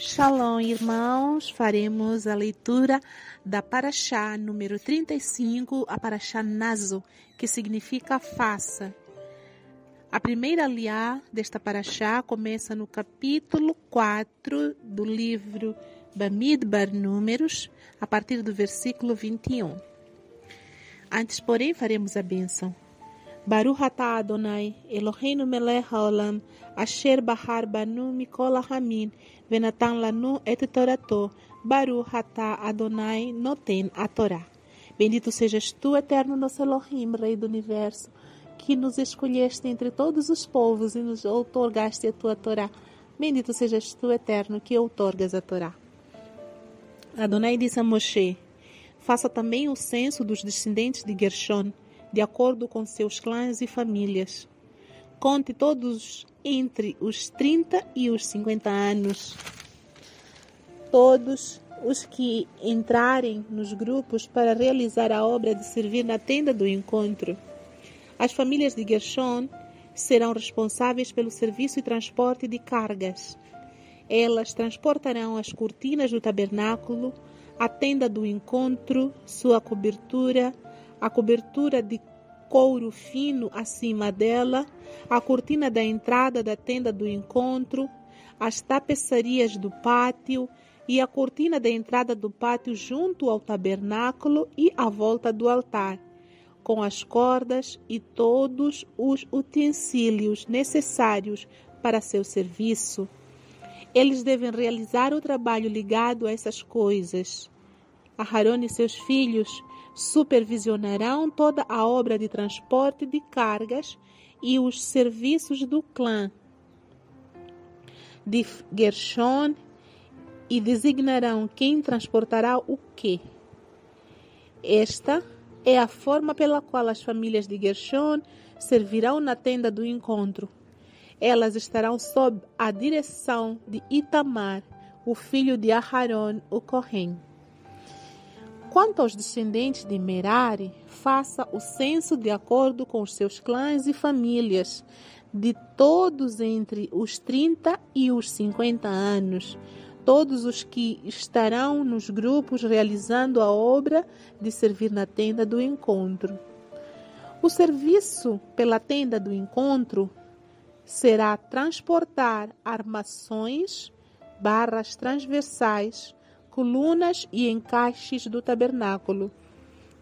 Shalom, irmãos. Faremos a leitura da Paraxá número 35, a Paraxá Nazo, que significa faça. A primeira liá desta Paraxá começa no capítulo 4 do livro Bamidbar Números, a partir do versículo 21. Antes, porém, faremos a bênção. Baruch atah Adonai, Eloheinu melech haolam, asher bahar banu mikol hamin, venatan lanu et torato, Baruch atah Adonai noten a Torá. Bendito sejas tu, eterno nosso Elohim, Rei do Universo, que nos escolheste entre todos os povos e nos outorgaste a tua Torá. Bendito sejas tu, eterno, que outorgas a Torá. Adonai disse a Moshe, faça também o censo dos descendentes de Gershon, de acordo com seus clãs e famílias. Conte todos entre os 30 e os 50 anos. Todos os que entrarem nos grupos para realizar a obra de servir na tenda do encontro. As famílias de Gershon serão responsáveis pelo serviço e transporte de cargas. Elas transportarão as cortinas do tabernáculo, a tenda do encontro, sua cobertura, a cobertura de couro fino acima dela, a cortina da entrada da tenda do encontro, as tapeçarias do pátio e a cortina da entrada do pátio junto ao tabernáculo e à volta do altar, com as cordas e todos os utensílios necessários para seu serviço. Eles devem realizar o trabalho ligado a essas coisas. Aharon e seus filhos supervisionarão toda a obra de transporte de cargas e os serviços do clã de Gershon e designarão quem transportará o que. Esta é a forma pela qual as famílias de Gershon servirão na tenda do encontro. Elas estarão sob a direção de Itamar, o filho de Aharon, o Kohen. Quanto aos descendentes de Merari, faça o censo de acordo com os seus clãs e famílias, de todos entre os 30 e os 50 anos, todos os que estarão nos grupos realizando a obra de servir na tenda do encontro. O serviço pela tenda do encontro será transportar armações, barras transversais, colunas e encaixes do tabernáculo.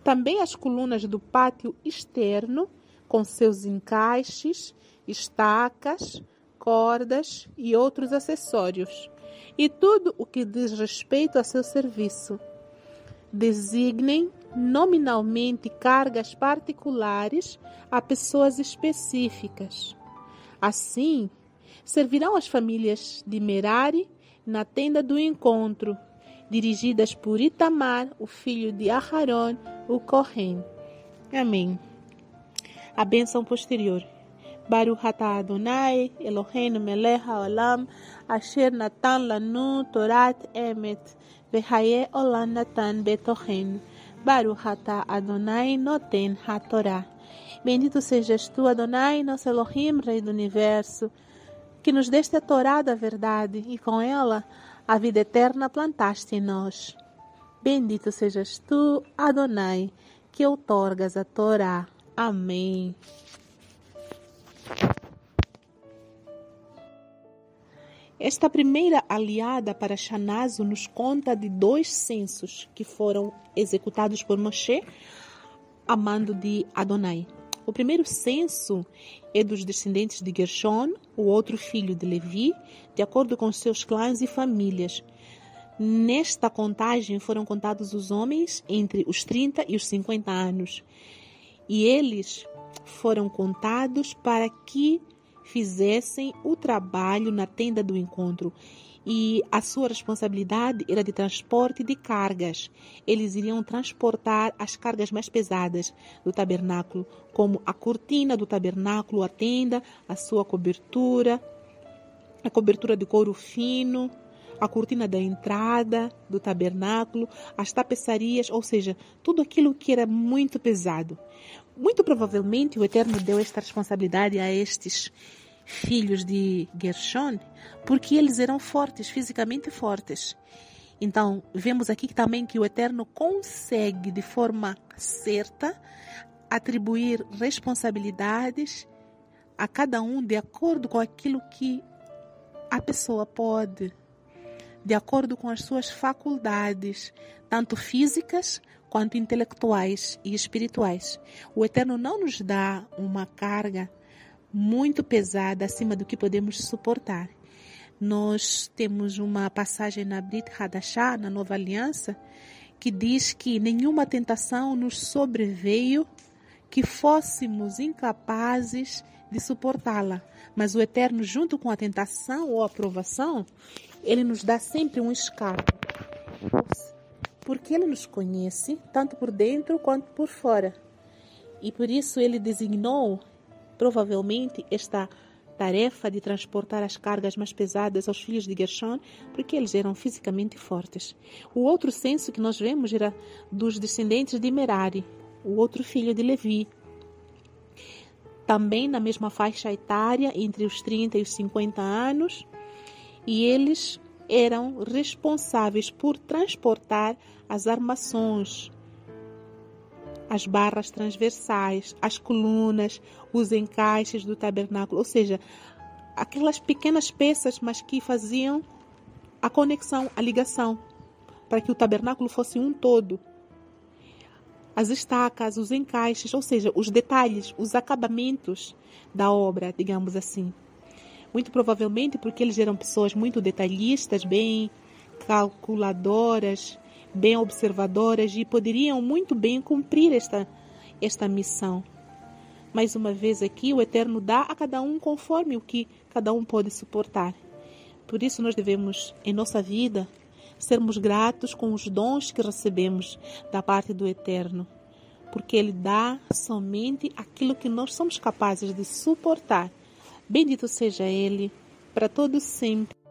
Também as colunas do pátio externo, com seus encaixes, estacas, cordas e outros acessórios, e tudo o que diz respeito a seu serviço. Designem nominalmente cargas particulares a pessoas específicas. Assim, servirão as famílias de Merari na tenda do encontro dirigidas por Itamar, o filho de Aharon, o Kohen. Amém. A bênção posterior. Baruch atah Adonai, Eloheinu melech haolam, asher natan lanu torat emet, vehaye olam natan betochen. Baruch atah Adonai noten hatorá. Bendito sejas tu, Adonai, nosso Elohim, Rei do Universo, que nos deste a Torá da verdade e com ela a vida eterna plantaste em nós. Bendito sejas tu, Adonai, que outorgas a Torá. Amém. Esta primeira aliada para Shanazo nos conta de dois censos que foram executados por Moshe a mando de Adonai. O primeiro censo é dos descendentes de Gershon, o outro filho de Levi, de acordo com seus clãs e famílias. Nesta contagem foram contados os homens entre os 30 e os 50 anos. E eles foram contados para que fizessem o trabalho na tenda do encontro e a sua responsabilidade era de transporte de cargas. Eles iriam transportar as cargas mais pesadas do tabernáculo, como a cortina do tabernáculo, a tenda, a sua cobertura, a cobertura de couro fino, a cortina da entrada do tabernáculo, as tapeçarias, ou seja, tudo aquilo que era muito pesado. Muito provavelmente o Eterno deu esta responsabilidade a estes filhos de Gershon porque eles eram fortes, fisicamente fortes. Então, vemos aqui também que o Eterno consegue, de forma certa, atribuir responsabilidades a cada um de acordo com aquilo que a pessoa pode, de acordo com as suas faculdades, tanto físicas quanto intelectuais e espirituais. O Eterno não nos dá uma carga muito pesada acima do que podemos suportar. Nós temos uma passagem na Brit Hadashah, na Nova Aliança, que diz que nenhuma tentação nos sobreveio que fôssemos incapazes de suportá-la. Mas o Eterno, junto com a tentação ou a provação, ele nos dá sempre um escape. Porque ele nos conhece, tanto por dentro quanto por fora. E por isso ele designou, provavelmente, esta tarefa de transportar as cargas mais pesadas aos filhos de Gershon, porque eles eram fisicamente fortes. O outro censo que nós vemos era dos descendentes de Merari, o outro filho de Levi. Também na mesma faixa etária, entre os 30 e os 50 anos, e eles eram responsáveis por transportar as armações, as barras transversais, as colunas, os encaixes do tabernáculo, ou seja, aquelas pequenas peças, mas que faziam a conexão, a ligação, para que o tabernáculo fosse um todo. As estacas, os encaixes, ou seja, os detalhes, os acabamentos da obra, digamos assim. Muito provavelmente porque eles eram pessoas muito detalhistas, bem calculadoras, bem observadoras e poderiam muito bem cumprir esta, esta missão. Mais uma vez aqui, o Eterno dá a cada um conforme o que cada um pode suportar. Por isso, nós devemos, em nossa vida, sermos gratos com os dons que recebemos da parte do Eterno, porque Ele dá somente aquilo que nós somos capazes de suportar. Bendito seja Ele, para todos sempre.